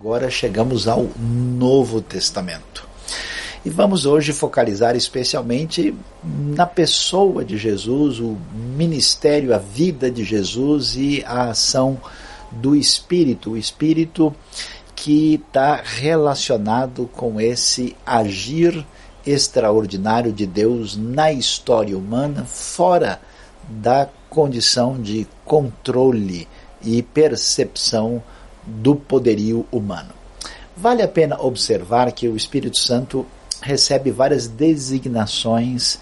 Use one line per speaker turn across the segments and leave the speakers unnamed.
Agora chegamos ao Novo Testamento. E vamos hoje focalizar especialmente na pessoa de Jesus, o ministério, a vida de Jesus e a ação do Espírito. O Espírito que está relacionado com esse agir extraordinário de Deus na história humana, fora da condição de controle e percepção do poderio humano. Vale a pena observar que o Espírito Santo recebe várias designações,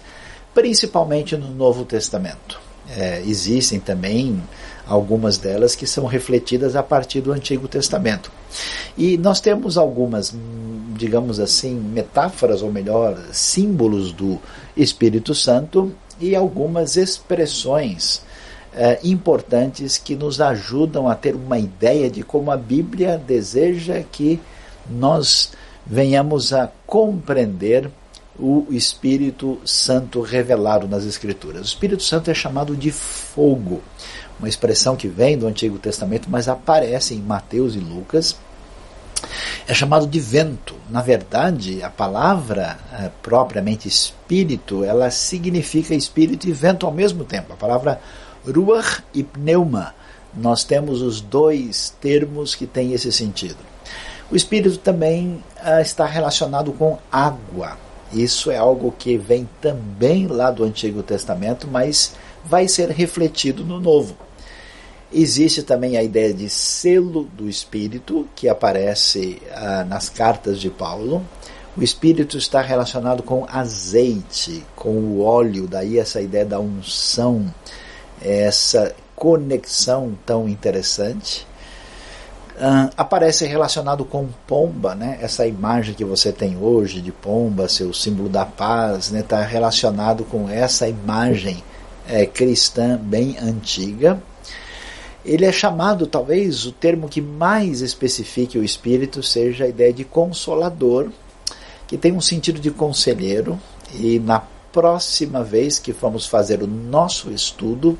principalmente no Novo Testamento. É, existem também algumas delas que são refletidas a partir do Antigo Testamento. E nós temos algumas, digamos assim, metáforas, ou melhor, símbolos do Espírito Santo e algumas expressões é, importantes que nos ajudam a ter uma ideia de como a Bíblia deseja que nós venhamos a compreender o Espírito Santo revelado nas Escrituras. O Espírito Santo é chamado de fogo, uma expressão que vem do Antigo Testamento, mas aparece em Mateus e Lucas. É chamado de vento. Na verdade, a palavra é, propriamente espírito, ela significa espírito e vento ao mesmo tempo. A palavra ruach e pneuma. Nós temos os dois termos que têm esse sentido. O espírito também ah, está relacionado com água. Isso é algo que vem também lá do Antigo Testamento, mas vai ser refletido no Novo. Existe também a ideia de selo do Espírito, que aparece ah, nas cartas de Paulo. O Espírito está relacionado com azeite, com o óleo, daí essa ideia da unção, essa conexão tão interessante. Uh, aparece relacionado com pomba, né? Essa imagem que você tem hoje de pomba, seu símbolo da paz, está né? Relacionado com essa imagem é, cristã bem antiga. Ele é chamado, talvez, o termo que mais especifique o espírito seja a ideia de consolador, que tem um sentido de conselheiro. E na próxima vez que vamos fazer o nosso estudo,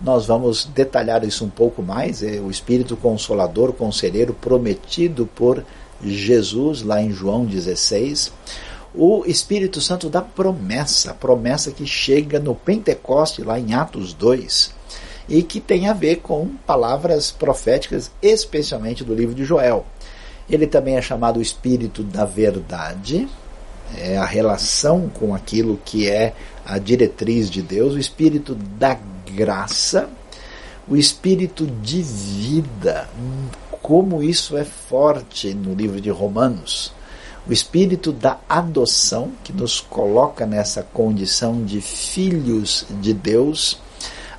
nós vamos detalhar isso um pouco mais. É o Espírito Consolador, Conselheiro prometido por Jesus, lá em João 16. O Espírito Santo da promessa, promessa que chega no Pentecoste, lá em Atos 2, e que tem a ver com palavras proféticas, especialmente do livro de Joel. Ele também é chamado Espírito da Verdade, é a relação com aquilo que é a diretriz de Deus, o Espírito da graça, o espírito de vida. Como isso é forte no livro de Romanos. O espírito da adoção, que nos coloca nessa condição de filhos de Deus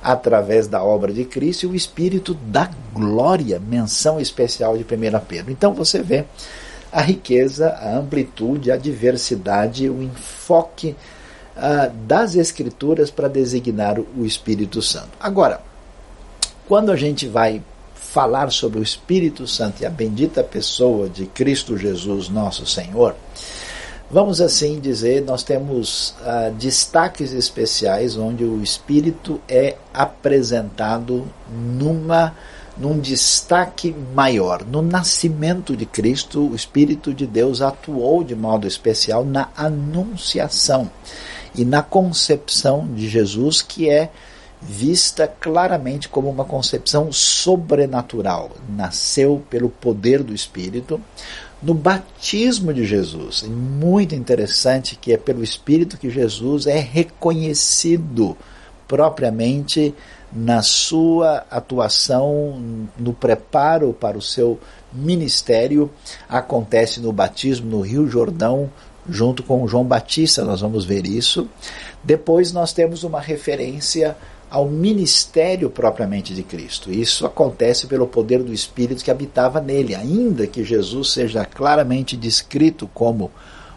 através da obra de Cristo, e o espírito da glória, menção especial de 1 Pedro. Então você vê a riqueza, a amplitude, a diversidade, o enfoque ah, das Escrituras para designar o Espírito Santo. Agora, quando a gente vai falar sobre o Espírito Santo e a bendita pessoa de Cristo Jesus, nosso Senhor, vamos assim dizer, nós temos ah, destaques especiais onde o Espírito é apresentado numa num destaque maior. No nascimento de Cristo, o Espírito de Deus atuou de modo especial na anunciação e na concepção de Jesus, que é vista claramente como uma concepção sobrenatural. Nasceu pelo poder do Espírito. No batismo de Jesus, é muito interessante que é pelo Espírito que Jesus é reconhecido propriamente na sua atuação, no preparo para o seu ministério, acontece no batismo no Rio Jordão, junto com João Batista, nós vamos ver isso. Depois nós temos uma referência ao ministério propriamente de Cristo. Isso acontece pelo poder do Espírito que habitava nele, ainda que Jesus seja claramente descrito como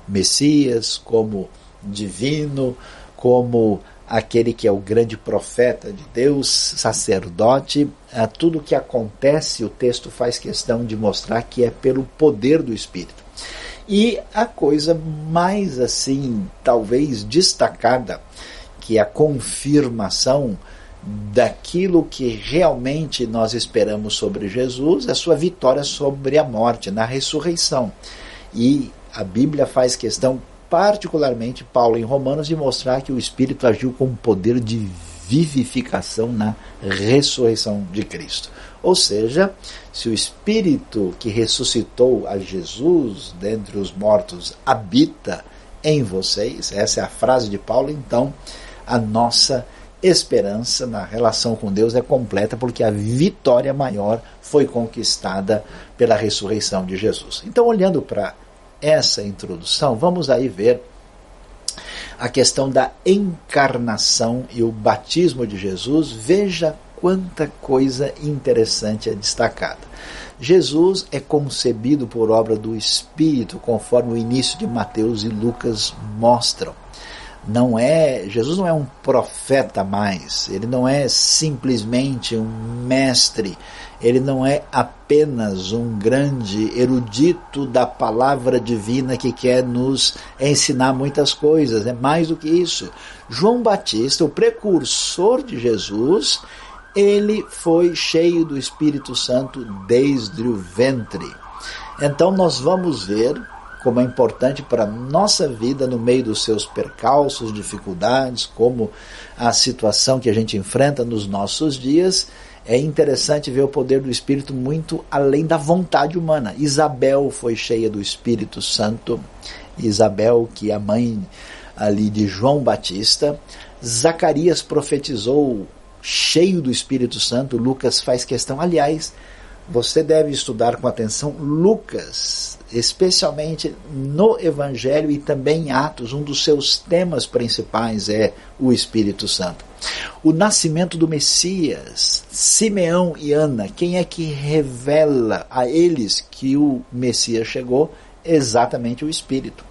Messias, como divino, como aquele que é o grande profeta de Deus, sacerdote, tudo que acontece, o texto faz questão de mostrar que é pelo poder do Espírito. E a coisa mais assim, talvez destacada, que é a confirmação daquilo que realmente nós esperamos sobre Jesus, a sua vitória sobre a morte, na ressurreição. E a Bíblia faz questão, particularmente Paulo em Romanos, de mostrar que o Espírito agiu com poder de vivificação na ressurreição de Cristo. Ou seja, se o Espírito que ressuscitou a Jesus dentre os mortos habita em vocês, essa é a frase de Paulo, então a nossa esperança na relação com Deus é completa porque a vitória maior foi conquistada pela ressurreição de Jesus. Então, olhando para essa introdução, vamos aí ver a questão da encarnação e o batismo de Jesus. Veja quanta coisa interessante é destacada. Jesus é concebido por obra do Espírito, conforme o início de Mateus e Lucas mostram não é Jesus não é um profeta mais, ele não é simplesmente um mestre, ele não é apenas um grande erudito da palavra divina que quer nos ensinar muitas coisas, é mais do que isso. João Batista, o precursor de Jesus, ele foi cheio do Espírito Santo desde o ventre. Então nós vamos ver como é importante para a nossa vida no meio dos seus percalços, dificuldades, como a situação que a gente enfrenta nos nossos dias. É interessante ver o poder do Espírito muito além da vontade humana. Isabel foi cheia do Espírito Santo. Isabel, que é a mãe ali de João Batista. Zacarias profetizou cheio do Espírito Santo. Lucas faz questão. Aliás, você deve estudar com atenção Lucas especialmente no Evangelho e também em Atos, um dos seus temas principais é o Espírito Santo. O nascimento do Messias, Simeão e Ana, quem é que revela a eles que o Messias chegou? Exatamente o Espírito.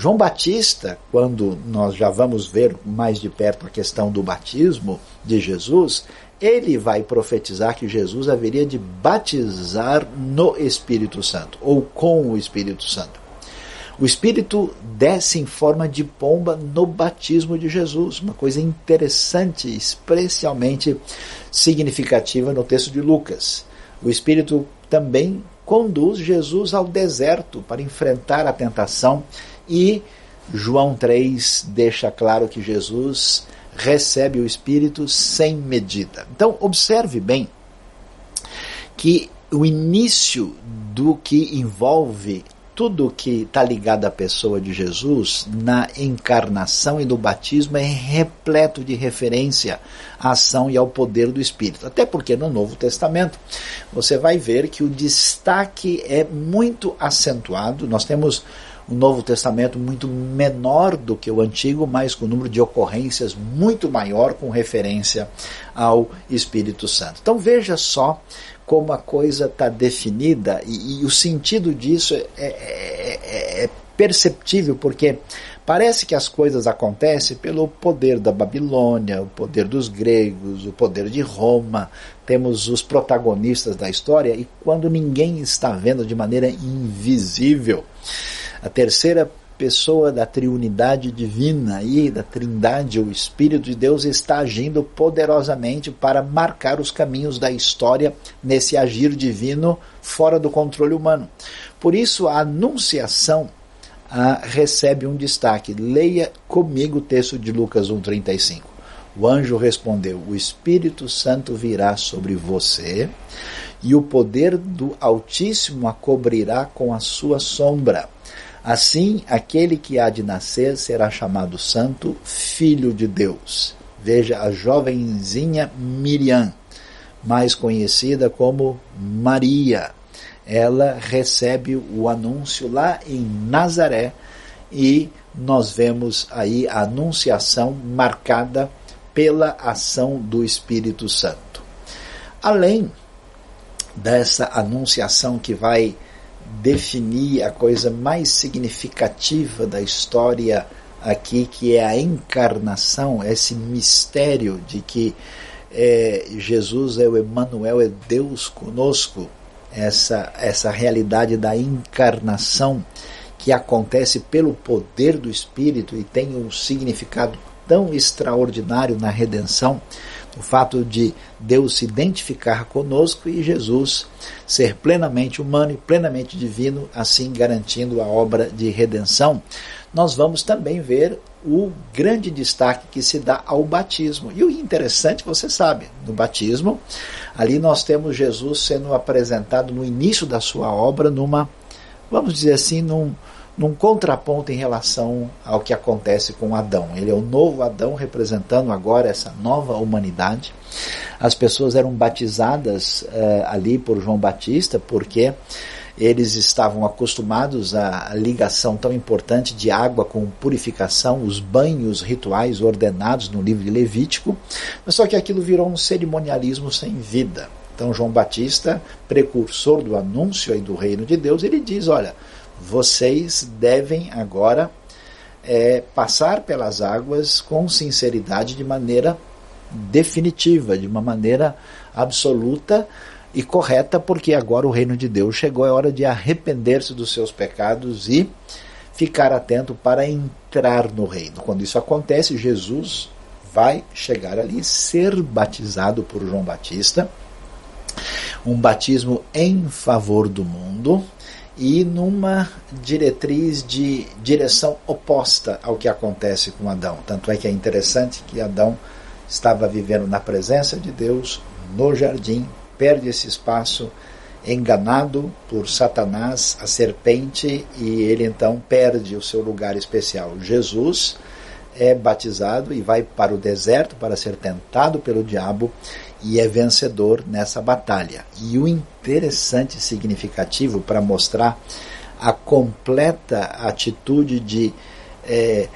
João Batista, quando nós já vamos ver mais de perto a questão do batismo de Jesus, ele vai profetizar que Jesus haveria de batizar no Espírito Santo, ou com o Espírito Santo. O Espírito desce em forma de pomba no batismo de Jesus, uma coisa interessante, especialmente significativa no texto de Lucas. O Espírito também conduz Jesus ao deserto para enfrentar a tentação e João 3 deixa claro que Jesus recebe o Espírito sem medida. Então, observe bem que o início do que envolve tudo que está ligado à pessoa de Jesus na encarnação e no batismo é repleto de referência à ação e ao poder do Espírito. Até porque no Novo Testamento você vai ver que o destaque é muito acentuado. Nós temos o Novo Testamento muito menor do que o Antigo, mas com um número de ocorrências muito maior com referência ao Espírito Santo. Então veja só como a coisa está definida e, e, o sentido disso é, é, é, é perceptível, porque Parece que as coisas acontecem pelo poder da Babilônia, o poder dos gregos, o poder de Roma. Temos os protagonistas da história e quando ninguém está vendo de maneira invisível, a terceira pessoa da triunidade divina e da trindade, o Espírito de Deus, está agindo poderosamente para marcar os caminhos da história nesse agir divino fora do controle humano. Por isso, a anunciação ah, recebe um destaque. Leia comigo o texto de Lucas 1,35. O anjo respondeu: O Espírito Santo virá sobre você, e o poder do Altíssimo a cobrirá com a sua sombra. Assim, aquele que há de nascer será chamado Santo, Filho de Deus. Veja a jovenzinha Miriam, mais conhecida como Maria. Ela recebe o anúncio lá em Nazaré e nós vemos aí a anunciação marcada pela ação do Espírito Santo. Além dessa anunciação que vai definir a coisa mais significativa da história aqui, que é a encarnação, esse mistério de que é, Jesus é o Emmanuel, é Deus conosco, essa, essa realidade da encarnação que acontece pelo poder do Espírito e tem um significado tão extraordinário na redenção. O fato de Deus se identificar conosco e Jesus ser plenamente humano e plenamente divino, assim garantindo a obra de redenção, nós vamos também ver o grande destaque que se dá ao batismo. E o interessante, você sabe, no batismo, ali nós temos Jesus sendo apresentado no início da sua obra numa, vamos dizer assim, num, num contraponto em relação ao que acontece com Adão. Ele é o novo Adão representando agora essa nova humanidade. As pessoas eram batizadas uh, ali por João Batista porque eles estavam acostumados à ligação tão importante de água com purificação, os banhos rituais ordenados no livro de Levítico, mas só que aquilo virou um cerimonialismo sem vida. Então João Batista, precursor do anúncio aí do reino de Deus, ele diz, olha, vocês devem agora é, passar pelas águas com sinceridade, de maneira definitiva, de uma maneira absoluta e correta, porque agora o reino de Deus chegou, é hora de arrepender-se dos seus pecados e ficar atento para entrar no reino. Quando isso acontece, Jesus vai chegar ali, ser batizado por João Batista, um batismo em favor do mundo, e numa diretriz de direção oposta ao que acontece com Adão. Tanto é que é interessante que Adão estava vivendo na presença de Deus no jardim, perde esse espaço, enganado por Satanás, a serpente, e ele então perde o seu lugar especial. Jesus é batizado e vai para o deserto para ser tentado pelo diabo e é vencedor nessa batalha. E o interessante e significativo para mostrar a completa atitude de, é,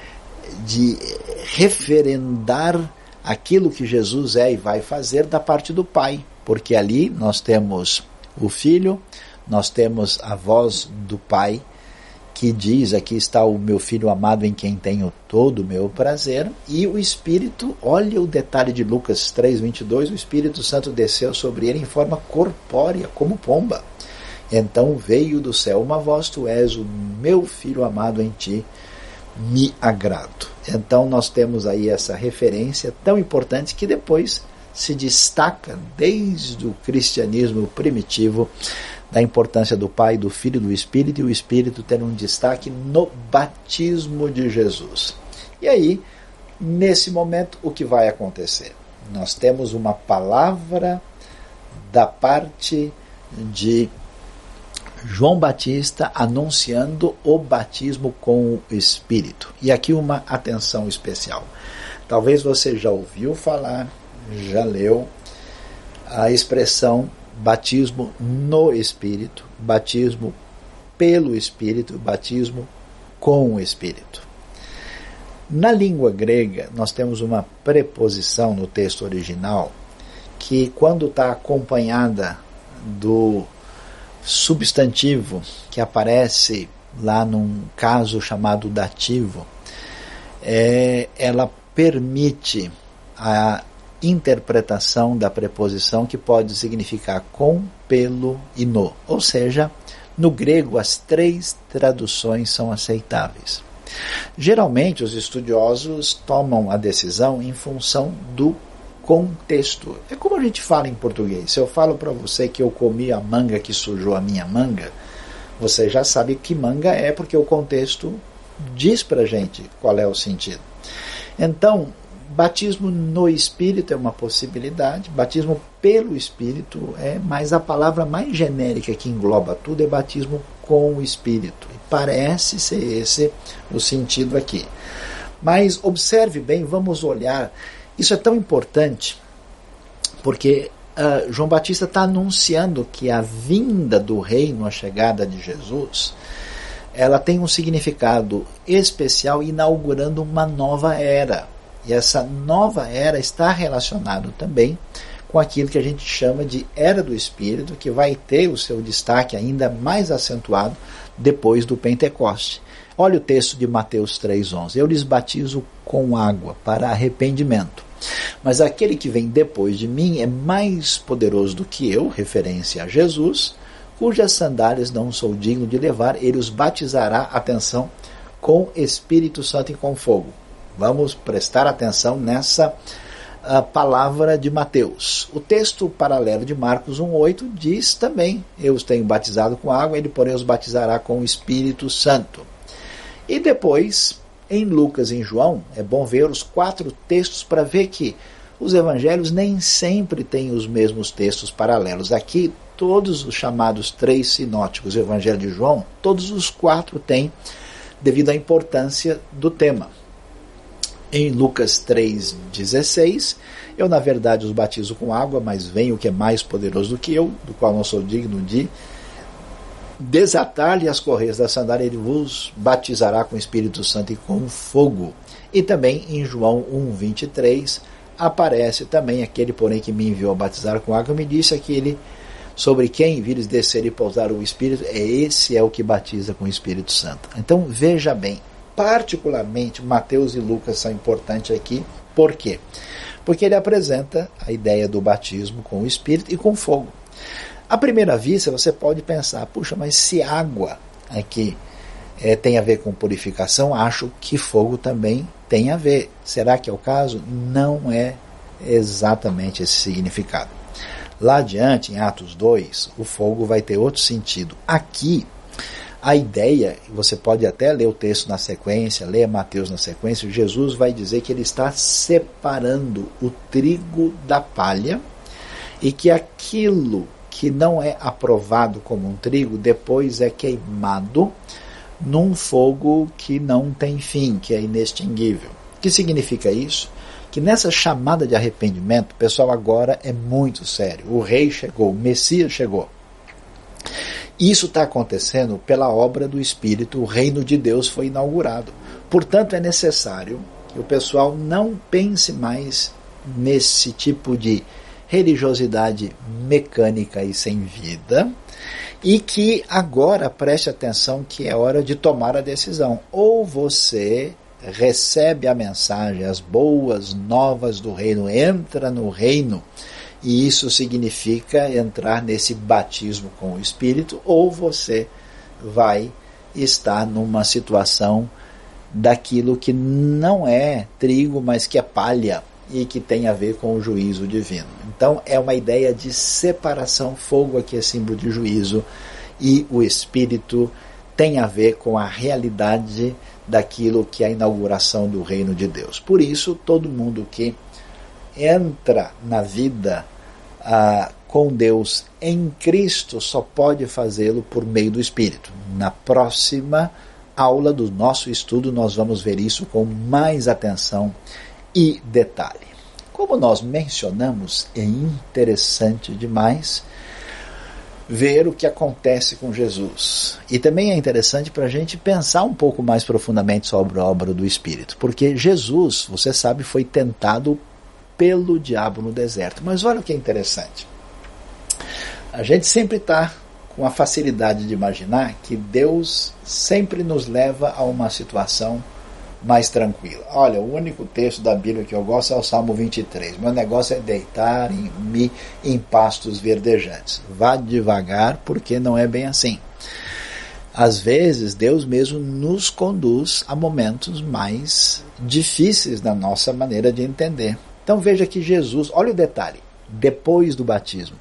de referendar aquilo que Jesus é e vai fazer da parte do Pai, porque ali nós temos o Filho, nós temos a voz do Pai que diz: Aqui está o meu filho amado em quem tenho todo o meu prazer. E o Espírito, olha o detalhe de Lucas 3,22: o Espírito Santo desceu sobre ele em forma corpórea, como pomba. Então veio do céu uma voz: Tu és o meu filho amado em ti, me agrado. Então nós temos aí essa referência tão importante que depois se destaca desde o cristianismo primitivo da importância do Pai, do Filho e do Espírito, e o Espírito tendo um destaque no batismo de Jesus. E aí, nesse momento, o que vai acontecer? Nós temos uma palavra da parte de João Batista anunciando o batismo com o Espírito. E aqui uma atenção especial. Talvez você já ouviu falar, já leu a expressão batismo no Espírito, batismo pelo Espírito, batismo com o Espírito. Na língua grega, nós temos uma preposição no texto original que, quando está acompanhada do substantivo que aparece lá num caso chamado dativo, é, ela permite a interpretação da preposição que pode significar com, pelo e no. Ou seja, no grego as três traduções são aceitáveis. Geralmente os estudiosos tomam a decisão em função do contexto. É como a gente fala em português. Se eu falo para você que eu comi a manga que sujou a minha manga, você já sabe que manga é porque o contexto diz para gente qual é o sentido. Então, Batismo no Espírito é uma possibilidade, batismo pelo Espírito é, mas a palavra mais genérica que engloba tudo é batismo com o Espírito. E parece ser esse o sentido aqui. Mas observe bem, vamos olhar. Isso é tão importante porque uh, João Batista está anunciando que a vinda do reino, a chegada de Jesus, ela tem um significado especial, inaugurando uma nova era. E essa nova era está relacionado também com aquilo que a gente chama de era do Espírito, que vai ter o seu destaque ainda mais acentuado depois do Pentecoste. Olha o texto de Mateus 3,11. Eu lhes batizo com água para arrependimento. Mas aquele que vem depois de mim é mais poderoso do que eu, referência a Jesus, cujas sandálias não sou digno de levar, ele os batizará, atenção, com Espírito Santo e com fogo. Vamos prestar atenção nessa a palavra de Mateus. O texto paralelo de Marcos 1,8 diz também: Eu os tenho batizado com água, ele, porém, os batizará com o Espírito Santo. E depois, em Lucas e em João, é bom ver os quatro textos para ver que os evangelhos nem sempre têm os mesmos textos paralelos. Aqui, todos os chamados três sinóticos, o Evangelho de João, todos os quatro têm, devido à importância do tema. Em Lucas 3,16, eu na verdade os batizo com água, mas vem o que é mais poderoso do que eu, do qual não sou digno de desatar-lhe as correias da sandália, ele vos batizará com o Espírito Santo e com fogo. E também em João 1,23 aparece também aquele, porém, que me enviou a batizar com água, me disse aquele sobre quem vires descer e pousar o Espírito, é esse é o que batiza com o Espírito Santo. Então veja bem, particularmente Mateus e Lucas são importantes aqui. Por quê? Porque ele apresenta a ideia do batismo com o Espírito e com fogo. À primeira vista, você pode pensar, puxa, mas se água aqui é, tem a ver com purificação, acho que fogo também tem a ver. Será que é o caso? Não é exatamente esse significado. Lá adiante, em Atos 2, o fogo vai ter outro sentido. Aqui, a ideia, você pode até ler o texto na sequência, ler Mateus na sequência, Jesus vai dizer que ele está separando o trigo da palha e que aquilo que não é aprovado como um trigo depois é queimado num fogo que não tem fim, que é inextinguível. O que significa isso? Que nessa chamada de arrependimento, pessoal, agora é muito sério. O rei chegou, o Messias chegou. Isso está acontecendo pela obra do Espírito, o reino de Deus foi inaugurado. Portanto, é necessário que o pessoal não pense mais nesse tipo de religiosidade mecânica e sem vida, e que agora preste atenção que é hora de tomar a decisão. Ou você recebe a mensagem, as boas novas do reino, entra no reino e isso significa entrar nesse batismo com o Espírito, ou você vai estar numa situação daquilo que não é trigo, mas que é palha e que tem a ver com o juízo divino. Então é uma ideia de separação, fogo aqui é símbolo de juízo, e o Espírito tem a ver com a realidade daquilo que é a inauguração do reino de Deus. Por isso, todo mundo que entra na vida ah, com Deus em Cristo só pode fazê-lo por meio do Espírito. Na próxima aula do nosso estudo, nós vamos ver isso com mais atenção e detalhe. Como nós mencionamos, é interessante demais ver o que acontece com Jesus. E também é interessante para a gente pensar um pouco mais profundamente sobre a obra do Espírito, porque Jesus, você sabe, foi tentado pelo diabo no deserto. Mas olha o que é interessante. A gente sempre está com a facilidade de imaginar que Deus sempre nos leva a uma situação mais tranquila. Olha, o único texto da Bíblia que eu gosto é o Salmo 23. Meu negócio é deitar em em pastos verdejantes. Vá devagar, porque não é bem assim. Às vezes, Deus mesmo nos conduz a momentos mais difíceis na nossa maneira de entender. Então veja que Jesus, olha o detalhe, depois do batismo,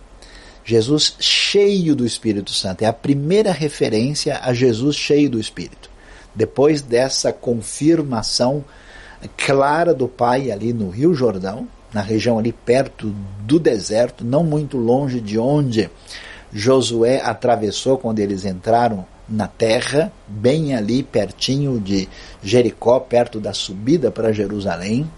Jesus cheio do Espírito Santo, é a primeira referência a Jesus cheio do Espírito. Depois dessa confirmação clara do Pai ali no Rio Jordão, na região ali perto do deserto, não muito longe de onde Josué atravessou quando eles entraram na terra, bem ali pertinho de Jericó, perto da subida para Jerusalém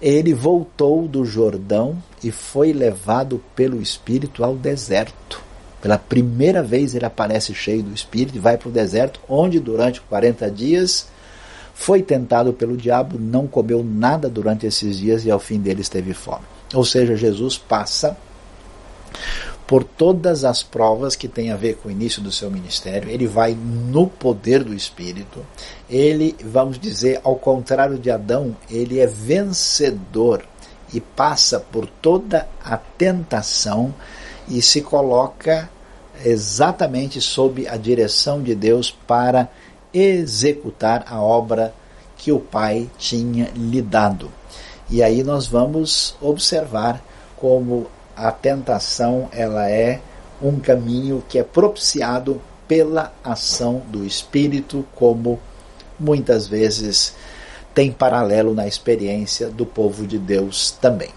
ele voltou do Jordão e foi levado pelo Espírito ao deserto. Pela primeira vez ele aparece cheio do Espírito e vai para o deserto, onde durante 40 dias foi tentado pelo diabo, não comeu nada durante esses dias e ao fim deles teve fome. Ou seja, Jesus passa por todas as provas que têm a ver com o início do seu ministério, ele vai no poder do Espírito, ele, vamos dizer, ao contrário de Adão, ele é vencedor e passa por toda a tentação e se coloca exatamente sob a direção de Deus para executar a obra que o Pai tinha lhe dado. E aí nós vamos observar como a tentação ela é um caminho que é propiciado pela ação do Espírito, como muitas vezes tem paralelo na experiência do povo de Deus também.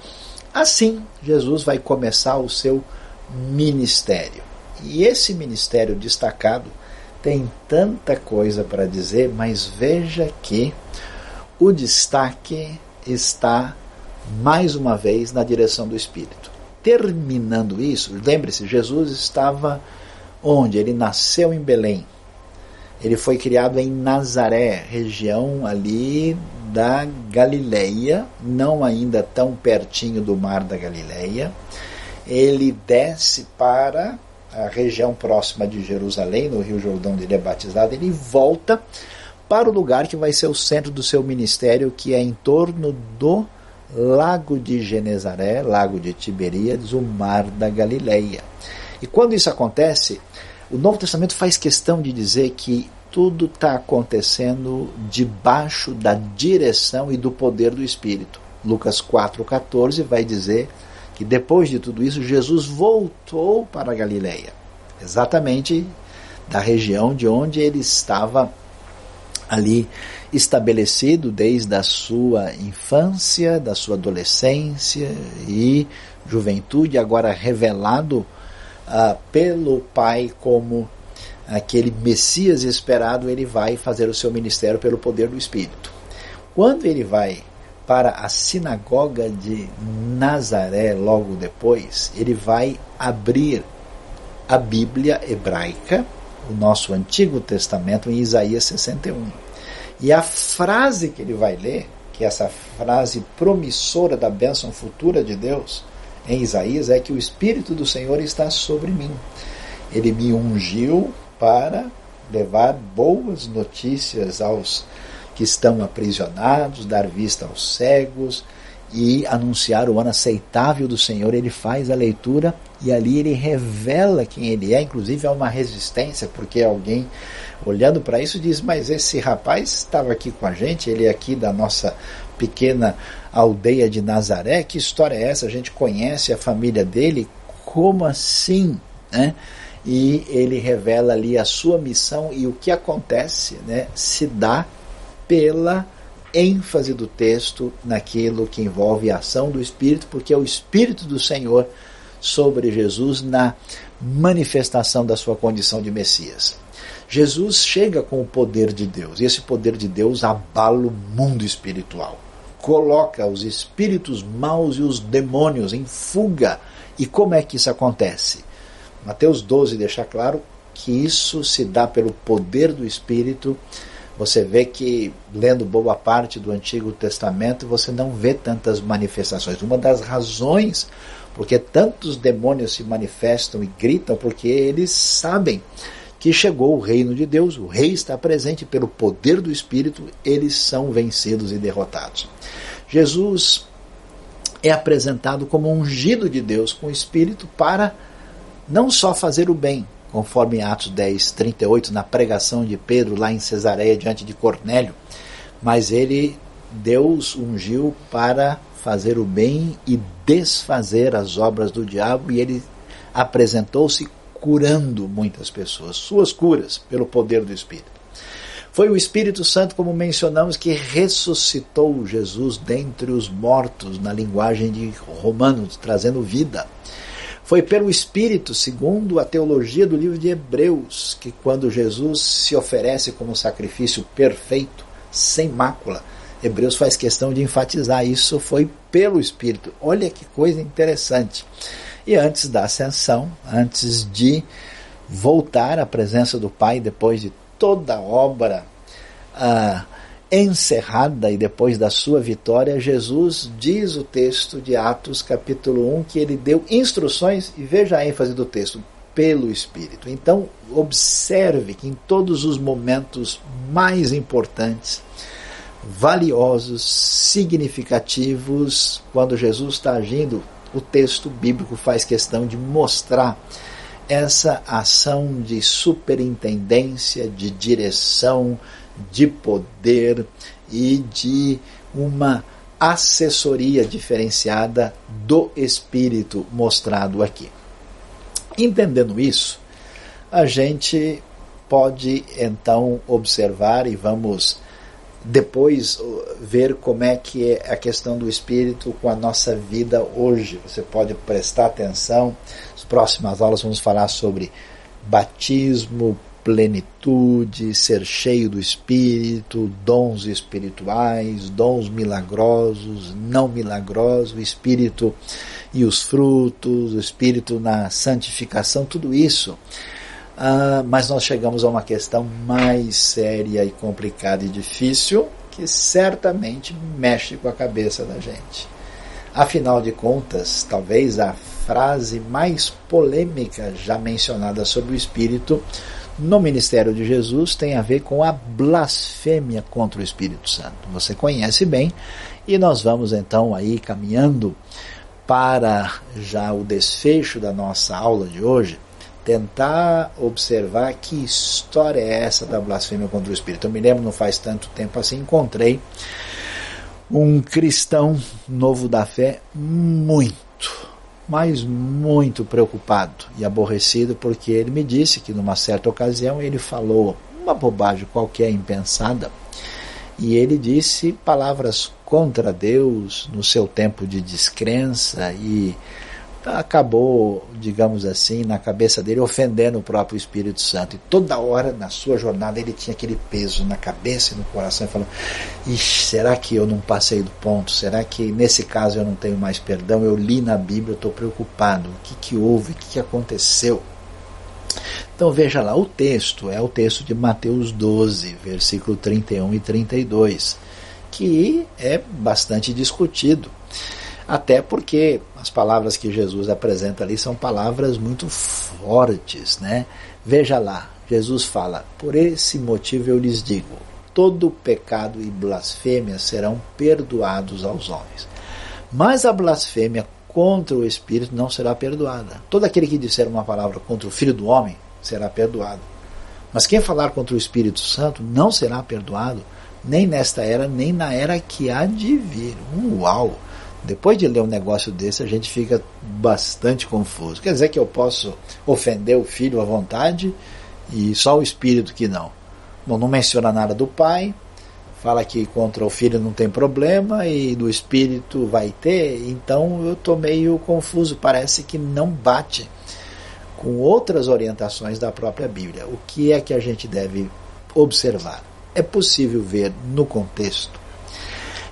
Assim, Jesus vai começar o seu ministério. E esse ministério destacado tem tanta coisa para dizer, mas veja que o destaque está mais uma vez na direção do Espírito. Terminando isso, lembre-se, Jesus estava onde? Ele nasceu em Belém. Ele foi criado em Nazaré, região ali da Galileia, não ainda tão pertinho do mar da Galileia. Ele desce para a região próxima de Jerusalém, no Rio Jordão, onde ele é batizado, ele volta para o lugar que vai ser o centro do seu ministério, que é em torno do Lago de Genezaré, Lago de Tiberíades, o Mar da Galileia. E quando isso acontece, o Novo Testamento faz questão de dizer que tudo está acontecendo debaixo da direção e do poder do Espírito. Lucas 4,14 vai dizer que depois de tudo isso, Jesus voltou para a Galileia, exatamente da região de onde ele estava ali estabelecido desde a sua infância, da sua adolescência e juventude, agora revelado uh, pelo Pai como aquele Messias esperado, ele vai fazer o seu ministério pelo poder do Espírito. Quando ele vai para a sinagoga de Nazaré logo depois, ele vai abrir a Bíblia hebraica, o nosso Antigo Testamento, em Isaías 61. E a frase que ele vai ler, que é essa frase promissora da bênção futura de Deus, em Isaías, é que o Espírito do Senhor está sobre mim. Ele me ungiu para levar boas notícias aos que estão aprisionados, dar vista aos cegos e anunciar o ano aceitável do Senhor. Ele faz a leitura e ali ele revela quem ele é, inclusive há uma resistência, porque alguém olhando para isso diz: Mas esse rapaz estava aqui com a gente, ele é aqui da nossa pequena aldeia de Nazaré, que história é essa? A gente conhece a família dele, como assim? Né? E ele revela ali a sua missão e o que acontece né, se dá pela ênfase do texto naquilo que envolve a ação do Espírito, porque é o Espírito do Senhor sobre Jesus na manifestação da sua condição de Messias. Jesus chega com o poder de Deus, e esse poder de Deus abala o mundo espiritual, coloca os espíritos maus e os demônios em fuga. E como é que isso acontece? Mateus 12 deixa claro que isso se dá pelo poder do Espírito você vê que, lendo boa parte do Antigo Testamento, você não vê tantas manifestações. Uma das razões porque tantos demônios se manifestam e gritam, porque eles sabem que chegou o reino de Deus, o rei está presente pelo poder do Espírito, eles são vencidos e derrotados. Jesus é apresentado como ungido de Deus com o Espírito para não só fazer o bem, conforme Atos 10, 38, na pregação de Pedro lá em Cesareia diante de Cornélio, mas ele, Deus ungiu para fazer o bem e desfazer as obras do diabo, e ele apresentou-se curando muitas pessoas, suas curas pelo poder do Espírito. Foi o Espírito Santo, como mencionamos, que ressuscitou Jesus dentre os mortos, na linguagem de Romanos, trazendo vida. Foi pelo Espírito, segundo a teologia do livro de Hebreus, que quando Jesus se oferece como sacrifício perfeito, sem mácula, Hebreus faz questão de enfatizar isso, foi pelo Espírito. Olha que coisa interessante. E antes da ascensão, antes de voltar à presença do Pai, depois de toda a obra ah, encerrada e depois da sua vitória, Jesus diz o texto de Atos, capítulo 1, que ele deu instruções, e veja a ênfase do texto, pelo Espírito. Então, observe que em todos os momentos mais importantes, valiosos, significativos, quando Jesus está agindo, o texto bíblico faz questão de mostrar essa ação de superintendência, de direção, de poder e de uma assessoria diferenciada do Espírito mostrado aqui. Entendendo isso, a gente pode então observar e vamos depois ver como é que é a questão do espírito com a nossa vida hoje. Você pode prestar atenção. Nas próximas aulas vamos falar sobre batismo, plenitude, ser cheio do espírito, dons espirituais, dons milagrosos, não milagrosos, espírito e os frutos, o espírito na santificação, tudo isso ah, mas nós chegamos a uma questão mais séria e complicada e difícil que certamente mexe com a cabeça da gente. Afinal de contas, talvez a frase mais polêmica já mencionada sobre o Espírito no ministério de Jesus tem a ver com a blasfêmia contra o Espírito Santo. Você conhece bem e nós vamos então aí caminhando para já o desfecho da nossa aula de hoje tentar observar que história é essa da blasfêmia contra o Espírito. Eu me lembro, não faz tanto tempo assim, encontrei um cristão novo da fé muito, mas muito preocupado e aborrecido, porque ele me disse que numa certa ocasião ele falou uma bobagem qualquer impensada e ele disse palavras contra Deus no seu tempo de descrença e acabou, digamos assim, na cabeça dele ofendendo o próprio Espírito Santo. E toda hora na sua jornada ele tinha aquele peso na cabeça e no coração, falando: Ixi, será que eu não passei do ponto? Será que nesse caso eu não tenho mais perdão? Eu li na Bíblia, eu estou preocupado. O que, que houve? O que, que aconteceu? Então veja lá, o texto é o texto de Mateus 12, versículo 31 e 32, que é bastante discutido. Até porque as palavras que Jesus apresenta ali são palavras muito fortes, né? Veja lá, Jesus fala: Por esse motivo eu lhes digo: todo pecado e blasfêmia serão perdoados aos homens. Mas a blasfêmia contra o Espírito não será perdoada. Todo aquele que disser uma palavra contra o Filho do Homem será perdoado. Mas quem falar contra o Espírito Santo não será perdoado, nem nesta era, nem na era que há de vir. Uau! Depois de ler um negócio desse, a gente fica bastante confuso. Quer dizer que eu posso ofender o filho à vontade e só o espírito que não. Bom, não menciona nada do pai, fala que contra o filho não tem problema e do espírito vai ter, então eu estou meio confuso. Parece que não bate com outras orientações da própria Bíblia. O que é que a gente deve observar? É possível ver no contexto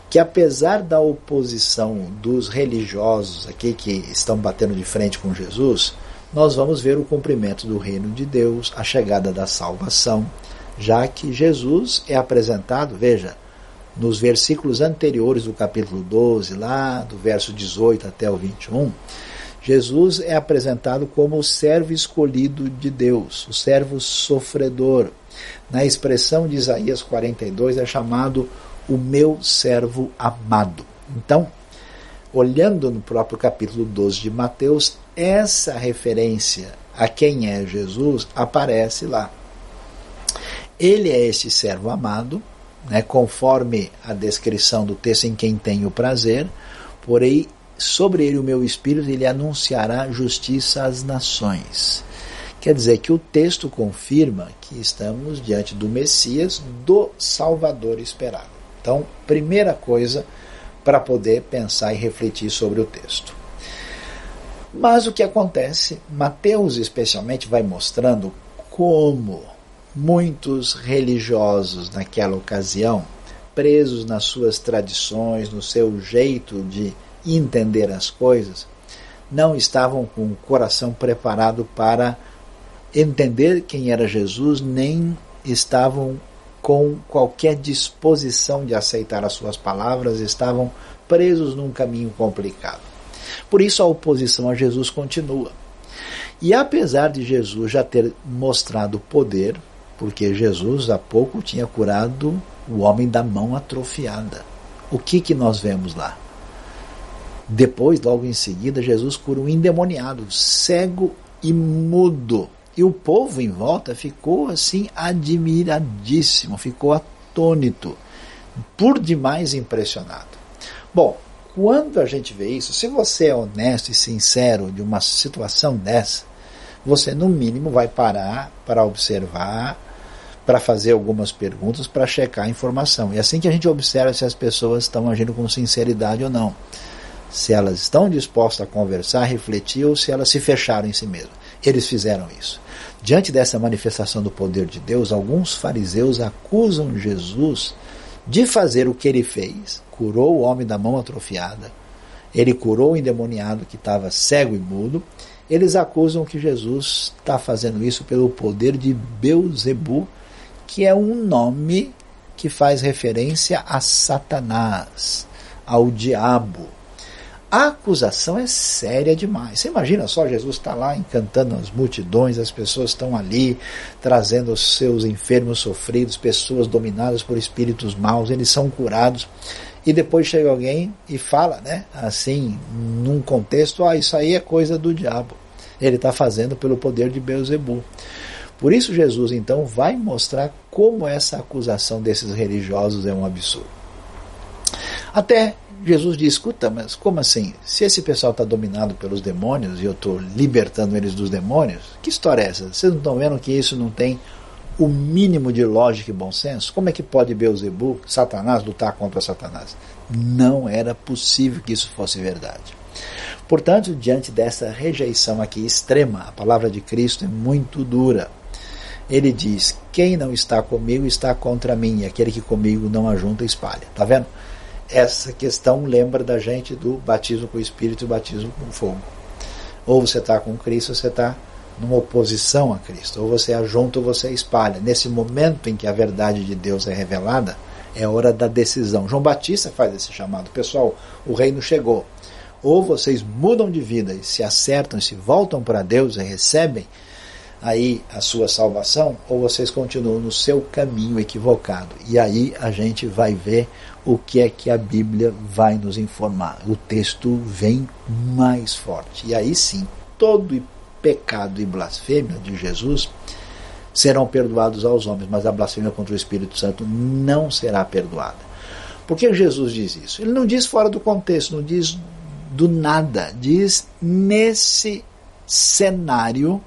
que apesar da oposição dos religiosos aqui que estão batendo de frente com Jesus, nós vamos ver o cumprimento do reino de Deus, a chegada da salvação, já que Jesus é apresentado, veja, nos versículos anteriores do capítulo 12, lá do verso 18 até o 21, Jesus é apresentado como o servo escolhido de Deus, o servo sofredor. Na expressão de Isaías 42 é chamado o meu servo amado. Então, olhando no próprio capítulo 12 de Mateus, essa referência a quem é Jesus aparece lá. Ele é esse servo amado, né, conforme a descrição do texto em quem tenho prazer, porém sobre ele o meu espírito ele anunciará justiça às nações. Quer dizer que o texto confirma que estamos diante do Messias, do Salvador esperado. Então, primeira coisa para poder pensar e refletir sobre o texto. Mas o que acontece, Mateus especialmente vai mostrando como muitos religiosos naquela ocasião, presos nas suas tradições, no seu jeito de entender as coisas, não estavam com o coração preparado para entender quem era Jesus, nem estavam com qualquer disposição de aceitar as suas palavras, estavam presos num caminho complicado. Por isso a oposição a Jesus continua. E apesar de Jesus já ter mostrado poder, porque Jesus há pouco tinha curado o homem da mão atrofiada. O que que nós vemos lá? Depois, logo em seguida, Jesus cura um endemoniado, cego e mudo. E o povo em volta ficou assim admiradíssimo, ficou atônito, por demais impressionado. Bom, quando a gente vê isso, se você é honesto e sincero de uma situação dessa, você no mínimo vai parar para observar, para fazer algumas perguntas, para checar a informação. E é assim que a gente observa se as pessoas estão agindo com sinceridade ou não. Se elas estão dispostas a conversar, refletir ou se elas se fecharam em si mesmas. Eles fizeram isso. Diante dessa manifestação do poder de Deus, alguns fariseus acusam Jesus de fazer o que ele fez, curou o homem da mão atrofiada, ele curou o endemoniado que estava cego e mudo. Eles acusam que Jesus está fazendo isso pelo poder de Beuzebu, que é um nome que faz referência a Satanás, ao diabo. A acusação é séria demais. Você imagina só, Jesus está lá encantando as multidões, as pessoas estão ali trazendo os seus enfermos sofridos, pessoas dominadas por espíritos maus, eles são curados. E depois chega alguém e fala, né, assim, num contexto, ah, isso aí é coisa do diabo. Ele está fazendo pelo poder de Beuzebu. Por isso Jesus então vai mostrar como essa acusação desses religiosos é um absurdo. Até Jesus diz: escuta, mas como assim? Se esse pessoal está dominado pelos demônios e eu estou libertando eles dos demônios, que história é essa? Vocês não estão vendo que isso não tem o mínimo de lógica e bom senso? Como é que pode Beuzebu, Satanás, lutar contra Satanás? Não era possível que isso fosse verdade. Portanto, diante dessa rejeição aqui extrema, a palavra de Cristo é muito dura. Ele diz: Quem não está comigo está contra mim, e aquele que comigo não ajunta espalha. Está vendo? Essa questão lembra da gente do batismo com o Espírito e batismo com fogo. Ou você está com Cristo, ou você está numa oposição a Cristo. Ou você ajunta ou você espalha. Nesse momento em que a verdade de Deus é revelada, é hora da decisão. João Batista faz esse chamado. Pessoal, o reino chegou. Ou vocês mudam de vida e se acertam, se voltam para Deus e recebem aí a sua salvação, ou vocês continuam no seu caminho equivocado. E aí a gente vai ver o que é que a Bíblia vai nos informar. O texto vem mais forte. E aí sim, todo pecado e blasfêmia de Jesus serão perdoados aos homens, mas a blasfêmia contra o Espírito Santo não será perdoada. Por que Jesus diz isso? Ele não diz fora do contexto, não diz do nada, diz nesse cenário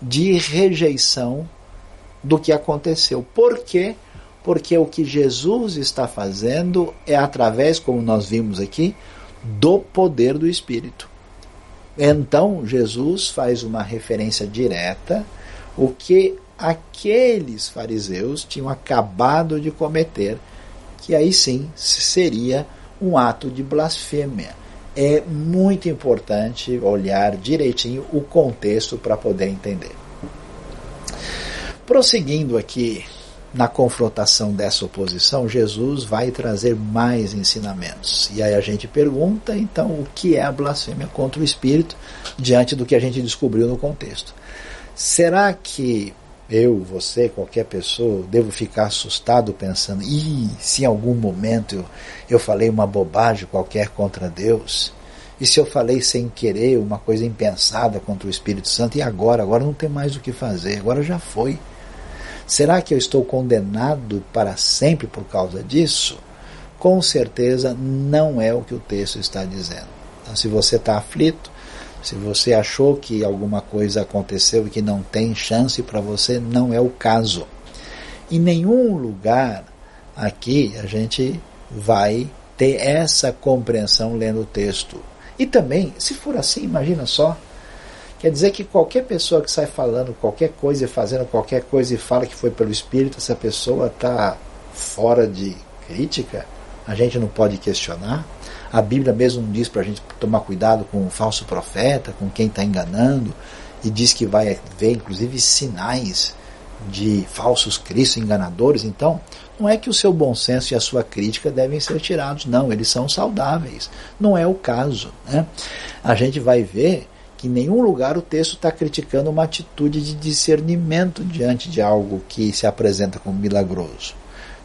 de rejeição do que aconteceu. Por quê? porque o que Jesus está fazendo é através, como nós vimos aqui, do poder do Espírito. Então, Jesus faz uma referência direta o que aqueles fariseus tinham acabado de cometer, que aí sim seria um ato de blasfêmia. É muito importante olhar direitinho o contexto para poder entender. Prosseguindo aqui na confrontação dessa oposição, Jesus vai trazer mais ensinamentos. E aí a gente pergunta, então, o que é a blasfêmia contra o Espírito, diante do que a gente descobriu no contexto. Será que eu, você, qualquer pessoa, devo ficar assustado pensando, e se em algum momento eu, eu falei uma bobagem qualquer contra Deus? E se eu falei sem querer uma coisa impensada contra o Espírito Santo, e agora? Agora não tem mais o que fazer, agora já foi. Será que eu estou condenado para sempre por causa disso? Com certeza não é o que o texto está dizendo. Então, se você está aflito, se você achou que alguma coisa aconteceu e que não tem chance para você, não é o caso. Em nenhum lugar aqui a gente vai ter essa compreensão lendo o texto. E também, se for assim, imagina só, Quer dizer que qualquer pessoa que sai falando qualquer coisa e fazendo qualquer coisa e fala que foi pelo Espírito, essa pessoa está fora de crítica? A gente não pode questionar? A Bíblia mesmo diz para a gente tomar cuidado com o falso profeta, com quem está enganando, e diz que vai haver inclusive sinais de falsos cristos enganadores. Então, não é que o seu bom senso e a sua crítica devem ser tirados, não, eles são saudáveis. Não é o caso. Né? A gente vai ver que em nenhum lugar o texto está criticando uma atitude de discernimento diante de algo que se apresenta como milagroso.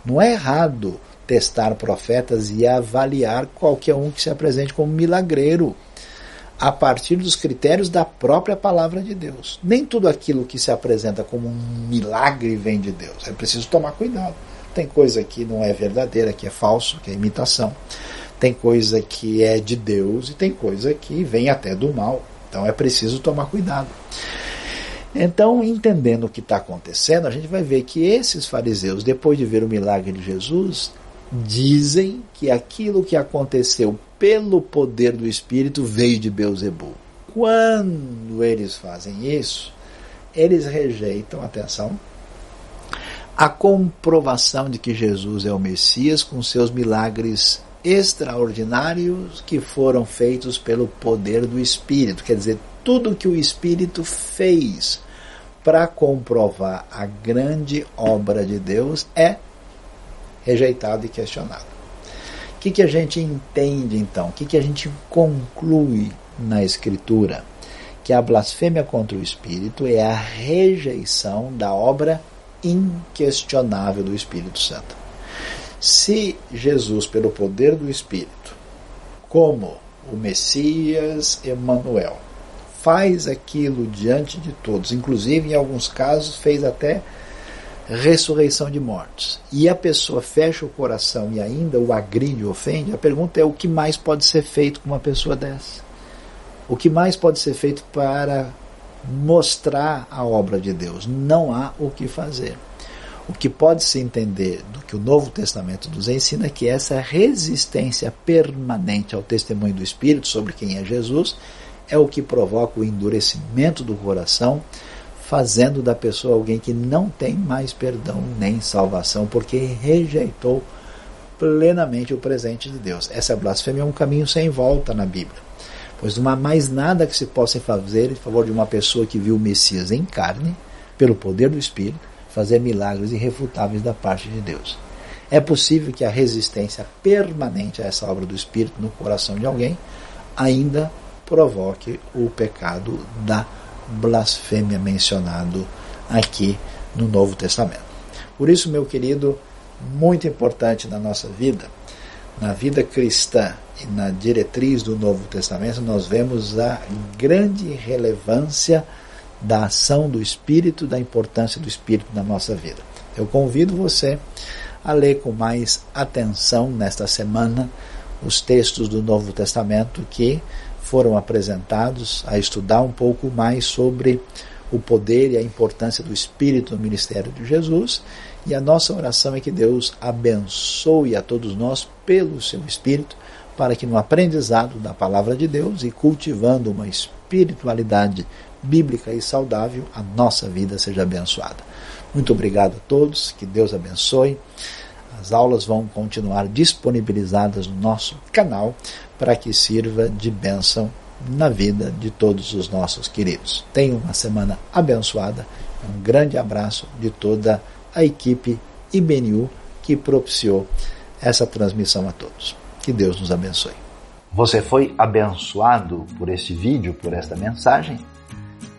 Não é errado testar profetas e avaliar qualquer um que se apresente como milagreiro a partir dos critérios da própria palavra de Deus. Nem tudo aquilo que se apresenta como um milagre vem de Deus. É preciso tomar cuidado. Tem coisa que não é verdadeira, que é falso, que é imitação. Tem coisa que é de Deus e tem coisa que vem até do mal. Então é preciso tomar cuidado. Então, entendendo o que está acontecendo, a gente vai ver que esses fariseus, depois de ver o milagre de Jesus, dizem que aquilo que aconteceu pelo poder do Espírito veio de Beuzebu. Quando eles fazem isso, eles rejeitam, atenção, a comprovação de que Jesus é o Messias com seus milagres extraordinários que foram feitos pelo poder do Espírito. Quer dizer, tudo que o Espírito fez para comprovar a grande obra de Deus é rejeitado e questionado. O que, que a gente entende então? O que, que a gente conclui na Escritura? Que a blasfêmia contra o Espírito é a rejeição da obra inquestionável do Espírito Santo. Se Jesus, pelo poder do Espírito, como o Messias Emanuel, faz aquilo diante de todos, inclusive em alguns casos fez até ressurreição de mortos, e a pessoa fecha o coração e ainda o agride, ofende, a pergunta é o que mais pode ser feito com uma pessoa dessa? O que mais pode ser feito para mostrar a obra de Deus? Não há o que fazer. O que pode se entender do que o Novo Testamento nos ensina é que essa resistência permanente ao testemunho do Espírito sobre quem é Jesus é o que provoca o endurecimento do coração, fazendo da pessoa alguém que não tem mais perdão nem salvação, porque rejeitou plenamente o presente de Deus. Essa blasfêmia é um caminho sem volta na Bíblia, pois não há mais nada que se possa fazer em favor de uma pessoa que viu o Messias em carne, pelo poder do Espírito, fazer milagres irrefutáveis da parte de Deus. É possível que a resistência permanente a essa obra do Espírito no coração de alguém ainda provoque o pecado da blasfêmia mencionado aqui no Novo Testamento. Por isso, meu querido, muito importante na nossa vida, na vida cristã e na diretriz do Novo Testamento, nós vemos a grande relevância da ação do Espírito, da importância do Espírito na nossa vida. Eu convido você a ler com mais atenção nesta semana os textos do Novo Testamento que foram apresentados, a estudar um pouco mais sobre o poder e a importância do Espírito no ministério de Jesus. E a nossa oração é que Deus abençoe a todos nós pelo seu Espírito, para que no aprendizado da palavra de Deus e cultivando uma espiritualidade bíblica e saudável, a nossa vida seja abençoada. Muito obrigado a todos, que Deus abençoe. As aulas vão continuar disponibilizadas no nosso canal para que sirva de bênção na vida de todos os nossos queridos. Tenha uma semana abençoada. Um grande abraço de toda a equipe IBNU que propiciou essa transmissão a todos. Que Deus nos abençoe. Você foi abençoado por este vídeo, por esta mensagem?